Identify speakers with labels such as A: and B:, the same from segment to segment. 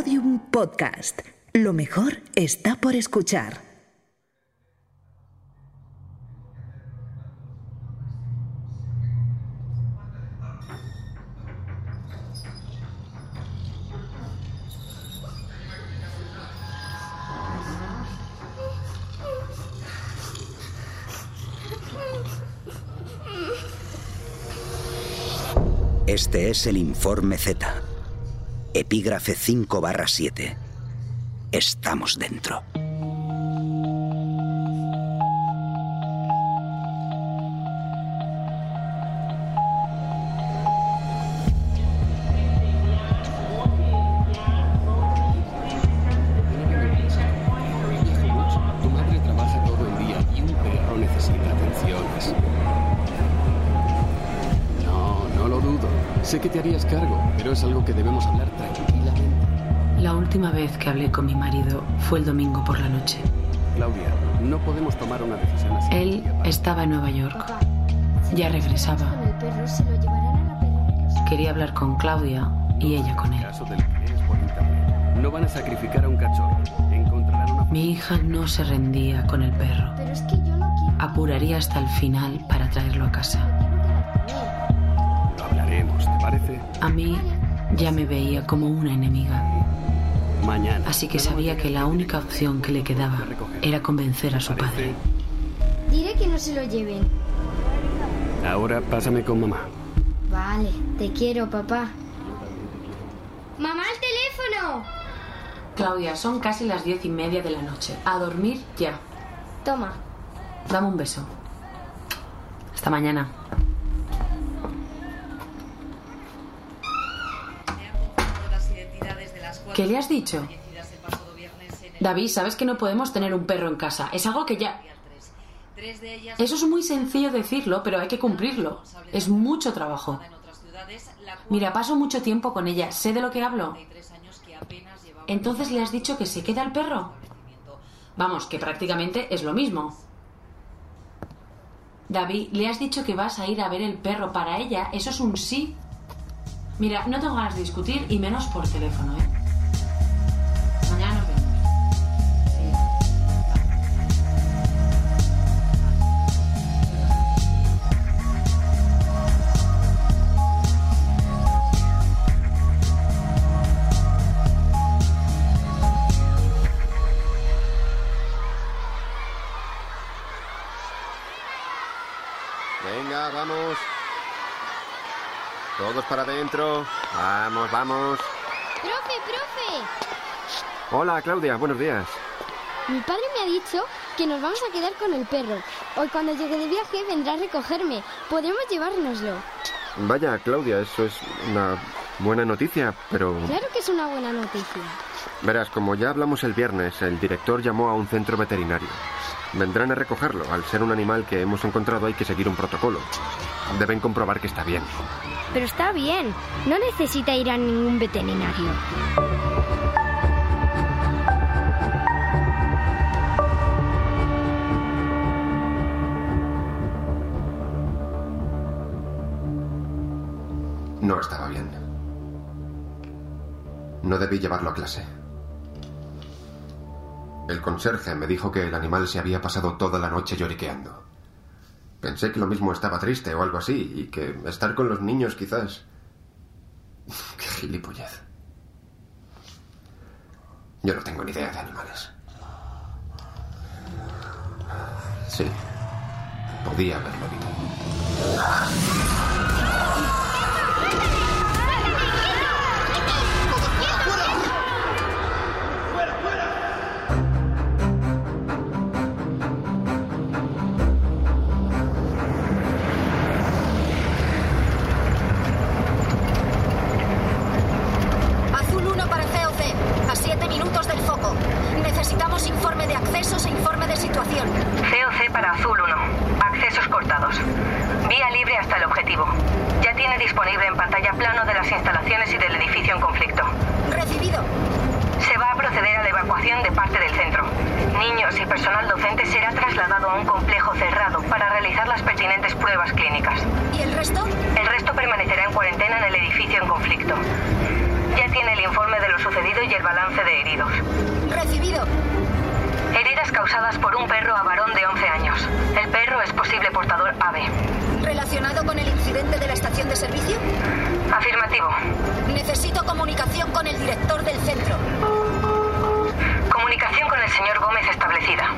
A: Podium Podcast. Lo mejor está por escuchar.
B: Este es el informe Z. Epígrafe 5 barra 7. Estamos dentro.
C: Pero es algo que debemos hablar tranquilamente.
D: La última vez que hablé con mi marido fue el domingo por la noche.
C: Claudia, no podemos tomar una decisión así.
D: Él estaba en Nueva York. Ya regresaba.
E: Perro
D: Quería hablar con Claudia y ella con él.
C: No van a sacrificar a un cachorro. Una...
D: Mi hija no se rendía con el perro.
E: Pero es que yo no quiero.
D: Apuraría hasta el final para traerlo a casa. A mí ya me veía como una enemiga.
C: Mañana.
D: Así que sabía que la única opción que le quedaba era convencer a su padre.
E: Diré que no se lo lleven.
C: Ahora pásame con mamá.
E: Vale, te quiero, papá. ¡Mamá, el teléfono!
D: Claudia, son casi las diez y media de la noche. A dormir ya.
E: Toma.
D: Dame un beso. Hasta mañana. ¿Qué le has dicho? David, sabes que no podemos tener un perro en casa. Es algo que ya... Eso es muy sencillo decirlo, pero hay que cumplirlo. Es mucho trabajo. Mira, paso mucho tiempo con ella. Sé de lo que hablo. Entonces le has dicho que se queda el perro. Vamos, que prácticamente es lo mismo. David, le has dicho que vas a ir a ver el perro. Para ella, eso es un sí. Mira, no tengo ganas de discutir y menos por teléfono, ¿eh?
F: Todos para adentro. Vamos, vamos.
E: ¡Profe, profe!
F: Hola, Claudia, buenos días.
E: Mi padre me ha dicho que nos vamos a quedar con el perro. Hoy cuando llegue de viaje vendrá a recogerme. Podemos llevárnoslo.
F: Vaya, Claudia, eso es una buena noticia, pero...
E: Claro que es una buena noticia.
F: Verás, como ya hablamos el viernes, el director llamó a un centro veterinario. Vendrán a recogerlo. Al ser un animal que hemos encontrado hay que seguir un protocolo. Deben comprobar que está bien.
E: Pero está bien. No necesita ir a ningún veterinario.
F: No estaba bien. No debí llevarlo a clase. El conserje me dijo que el animal se había pasado toda la noche lloriqueando. Pensé que lo mismo estaba triste o algo así, y que estar con los niños quizás... Qué gilipollez. Yo no tengo ni idea de animales. Sí, podía haberlo visto.
G: Sucedido y el balance de heridos.
H: Recibido.
G: Heridas causadas por un perro a varón de 11 años. El perro es posible portador ave.
H: ¿Relacionado con el incidente de la estación de servicio?
G: Afirmativo.
H: Necesito comunicación con el director del centro.
G: Comunicación con el señor Gómez establecida.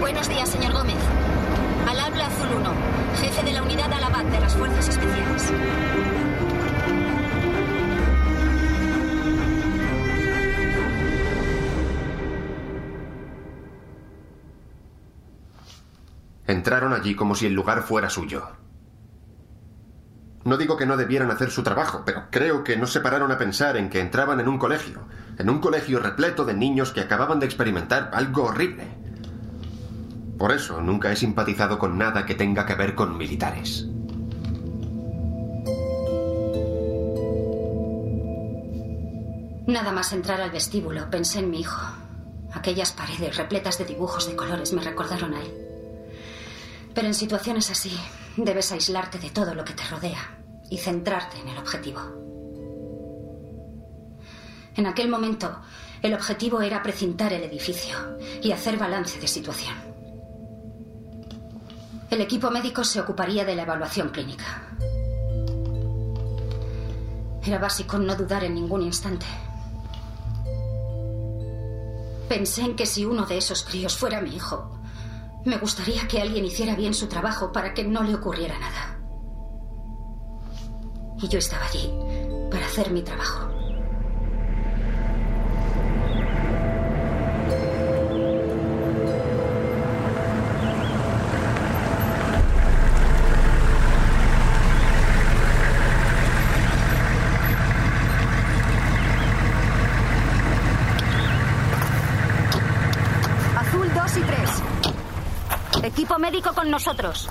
H: Buenos días, señor Gómez. Al habla Azul 1, jefe de la unidad Alabat de las Fuerzas Especiales.
F: Entraron allí como si el lugar fuera suyo. No digo que no debieran hacer su trabajo, pero creo que no se pararon a pensar en que entraban en un colegio, en un colegio repleto de niños que acababan de experimentar algo horrible. Por eso nunca he simpatizado con nada que tenga que ver con militares.
H: Nada más entrar al vestíbulo, pensé en mi hijo. Aquellas paredes repletas de dibujos de colores me recordaron a él. Pero en situaciones así, debes aislarte de todo lo que te rodea y centrarte en el objetivo. En aquel momento, el objetivo era precintar el edificio y hacer balance de situación. El equipo médico se ocuparía de la evaluación clínica. Era básico no dudar en ningún instante. Pensé en que si uno de esos críos fuera mi hijo, me gustaría que alguien hiciera bien su trabajo para que no le ocurriera nada. Y yo estaba allí para hacer mi trabajo.
I: Médico con nosotros.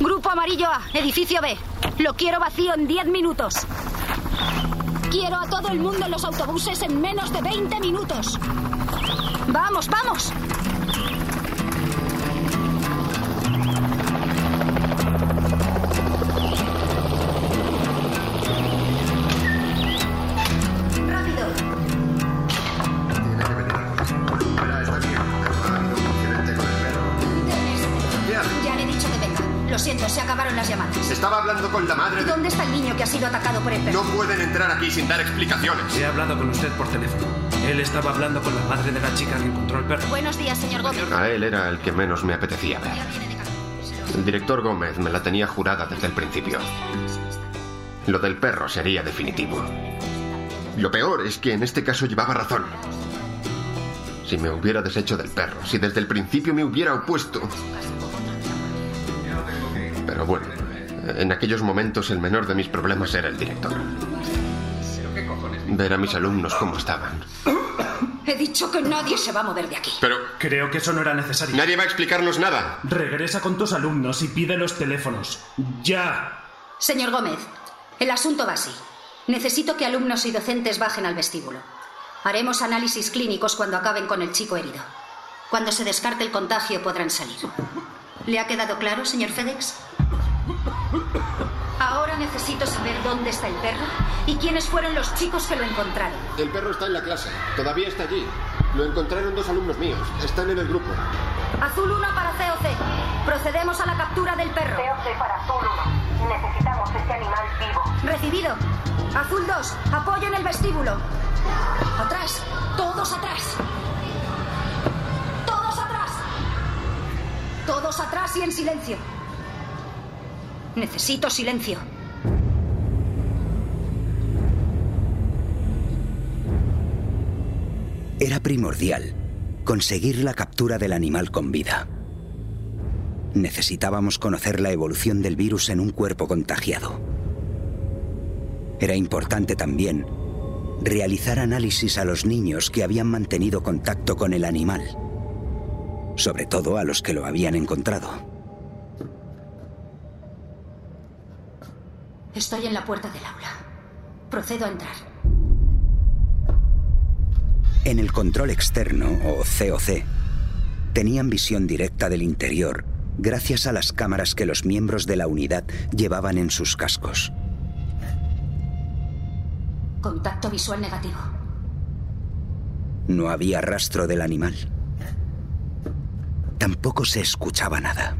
I: Grupo amarillo A, edificio B. Lo quiero vacío en 10 minutos. Quiero a todo el mundo en los autobuses en menos de 20 minutos. Vamos, vamos.
F: Sin dar explicaciones.
J: He hablado con usted por teléfono. Él estaba hablando con la madre de la chica que encontró el perro.
H: Buenos días, señor Gómez.
F: A él era el que menos me apetecía ver. El director Gómez me la tenía jurada desde el principio. Lo del perro sería definitivo. Lo peor es que en este caso llevaba razón. Si me hubiera deshecho del perro, si desde el principio me hubiera opuesto. Pero bueno, en aquellos momentos el menor de mis problemas era el director. Ver a mis alumnos cómo estaban.
H: He dicho que nadie se va a mover de aquí.
F: Pero
J: Creo que eso no era necesario.
F: nadie va a explicarnos nada.
J: Regresa con tus alumnos y pide los teléfonos. ¡Ya!
H: Señor Gómez, el asunto va así. Necesito que alumnos y docentes bajen al vestíbulo. Haremos análisis clínicos cuando acaben con el chico herido. Cuando se descarte el contagio podrán salir. ¿Le ha quedado claro, señor FedEx? Ahora necesito saber dónde está el perro y quiénes fueron los chicos que lo encontraron.
F: El perro está en la clase. Todavía está allí. Lo encontraron dos alumnos míos. Están en el grupo.
I: Azul 1 para COC. Procedemos a la captura del perro.
G: COC para Azul 1. Necesitamos este animal vivo.
I: Recibido. Azul 2, apoyo en el vestíbulo.
H: ¡Atrás! ¡Todos atrás!
I: ¡Todos atrás! Todos atrás y en silencio. Necesito silencio.
B: Era primordial conseguir la captura del animal con vida. Necesitábamos conocer la evolución del virus en un cuerpo contagiado. Era importante también realizar análisis a los niños que habían mantenido contacto con el animal, sobre todo a los que lo habían encontrado.
H: Estoy en la puerta del aula. Procedo a entrar.
B: En el control externo, o COC, tenían visión directa del interior gracias a las cámaras que los miembros de la unidad llevaban en sus cascos.
H: Contacto visual negativo.
B: No había rastro del animal. Tampoco se escuchaba nada.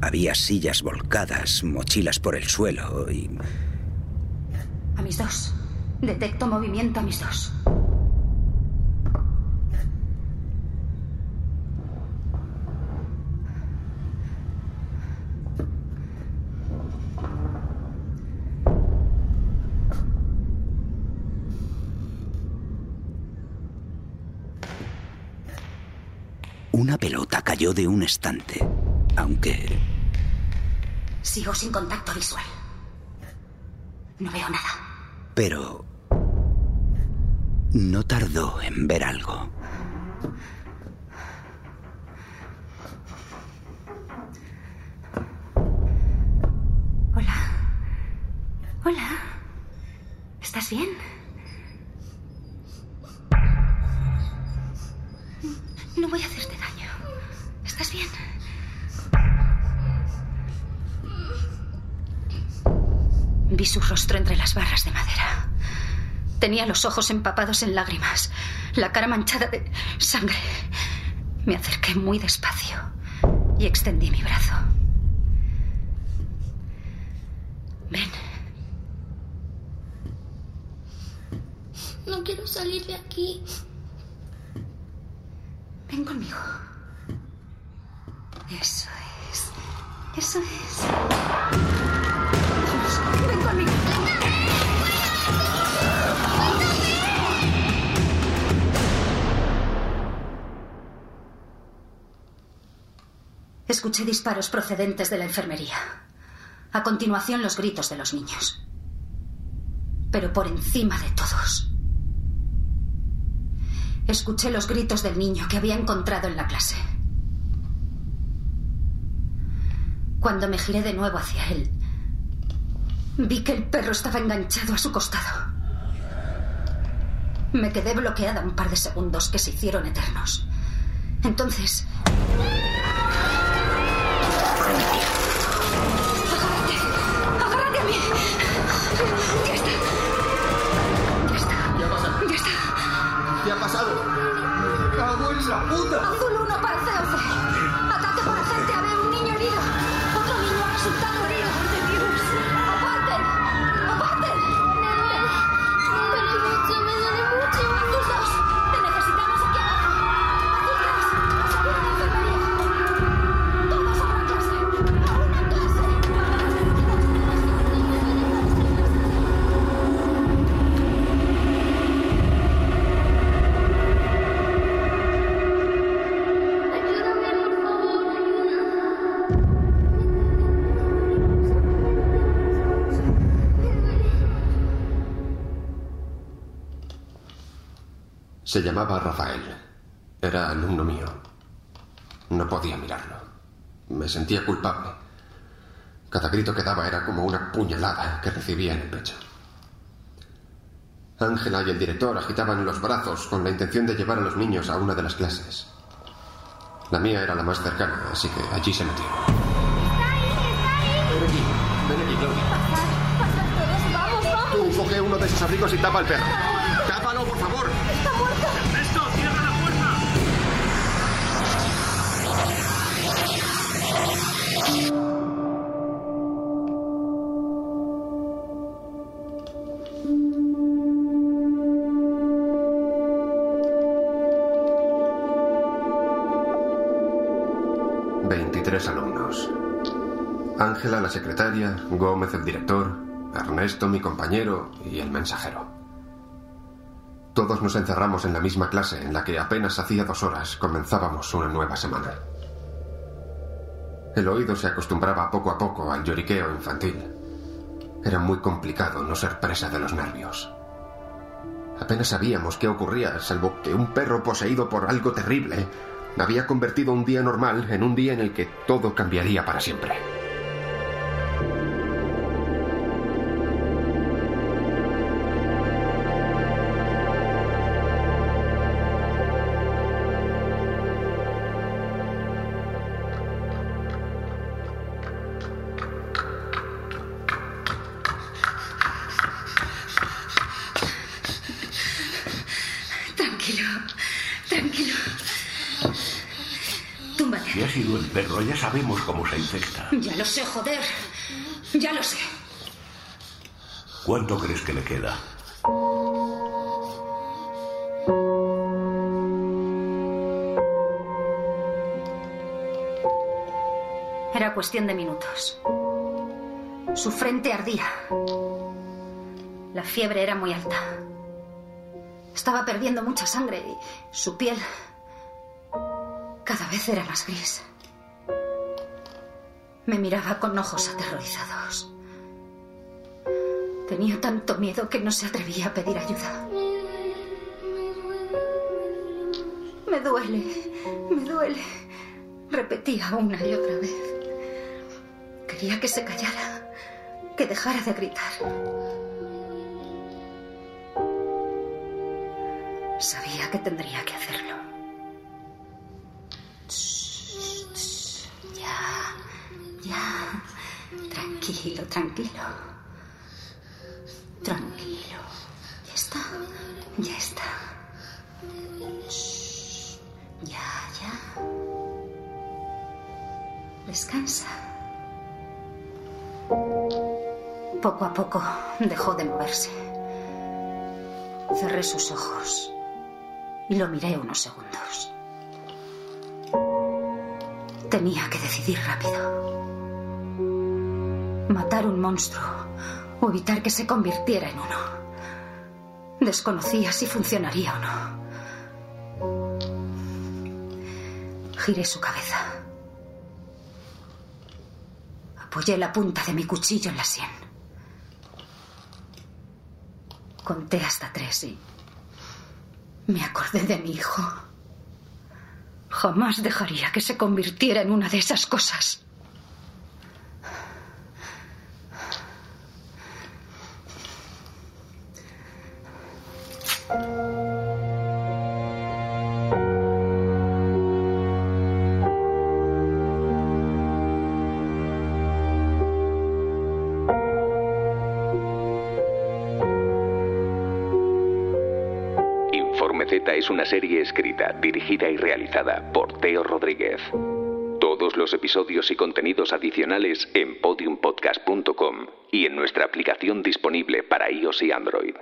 B: Había sillas volcadas, mochilas por el suelo y...
H: A mis dos. Detecto movimiento a mis dos.
B: Una pelota cayó de un estante, aunque...
H: Sigo sin contacto visual. No veo nada.
B: Pero... No tardó en ver algo.
H: Hola. Hola. ¿Estás bien? No voy a hacerte daño. ¿Estás bien? Vi su rostro entre las barras de madera. Tenía los ojos empapados en lágrimas, la cara manchada de sangre. Me acerqué muy despacio y extendí mi brazo. Ven.
E: No quiero salir de aquí.
H: Ven conmigo. Eso es. Eso es. Escuché disparos procedentes de la enfermería. A continuación, los gritos de los niños. Pero por encima de todos, escuché los gritos del niño que había encontrado en la clase. Cuando me giré de nuevo hacia él, vi que el perro estaba enganchado a su costado. Me quedé bloqueada un par de segundos que se hicieron eternos. Entonces...
F: Se llamaba Rafael. Era alumno mío. No podía mirarlo. Me sentía culpable. Cada grito que daba era como una puñalada que recibía en el pecho. Ángela y el director agitaban los brazos con la intención de llevar a los niños a una de las clases. La mía era la más cercana, así que allí se metió. Ven aquí, ven aquí, Claudia.
E: Pasad todos, vamos, vamos.
F: Tú coge uno de esos abrigos y tapa al perro. ¡Tápalo, por favor!
J: ¡Ernesto, cierra la puerta!
F: Veintitrés alumnos. Ángela, la secretaria, Gómez, el director, Ernesto, mi compañero, y el mensajero. Todos nos encerramos en la misma clase en la que apenas hacía dos horas comenzábamos una nueva semana. El oído se acostumbraba poco a poco al lloriqueo infantil. Era muy complicado no ser presa de los nervios. Apenas sabíamos qué ocurría, salvo que un perro poseído por algo terrible había convertido un día normal en un día en el que todo cambiaría para siempre.
H: Tranquilo. Túmbate.
K: Si ha sido el perro, ya sabemos cómo se infecta.
H: Ya lo sé, joder. Ya lo sé.
K: ¿Cuánto crees que le queda?
H: Era cuestión de minutos. Su frente ardía. La fiebre era muy alta. Estaba perdiendo mucha sangre y su piel cada vez era más gris. Me miraba con ojos aterrorizados. Tenía tanto miedo que no se atrevía a pedir ayuda. Me duele, me duele. Repetía una y otra vez. Quería que se callara, que dejara de gritar. Sabía que tendría que hacerlo. Ya, ya. Tranquilo, tranquilo. Tranquilo. Ya está, ya está. Ya, ya. Descansa. Poco a poco dejó de moverse. Cerré sus ojos lo miré unos segundos. Tenía que decidir rápido. Matar un monstruo o evitar que se convirtiera en uno. Desconocía si funcionaría o no. Giré su cabeza. Apoyé la punta de mi cuchillo en la sien. Conté hasta tres y me acordé de mi hijo. Jamás dejaría que se convirtiera en una de esas cosas.
L: Es una serie escrita, dirigida y realizada por Teo Rodríguez. Todos los episodios y contenidos adicionales en podiumpodcast.com y en nuestra aplicación disponible para iOS y Android.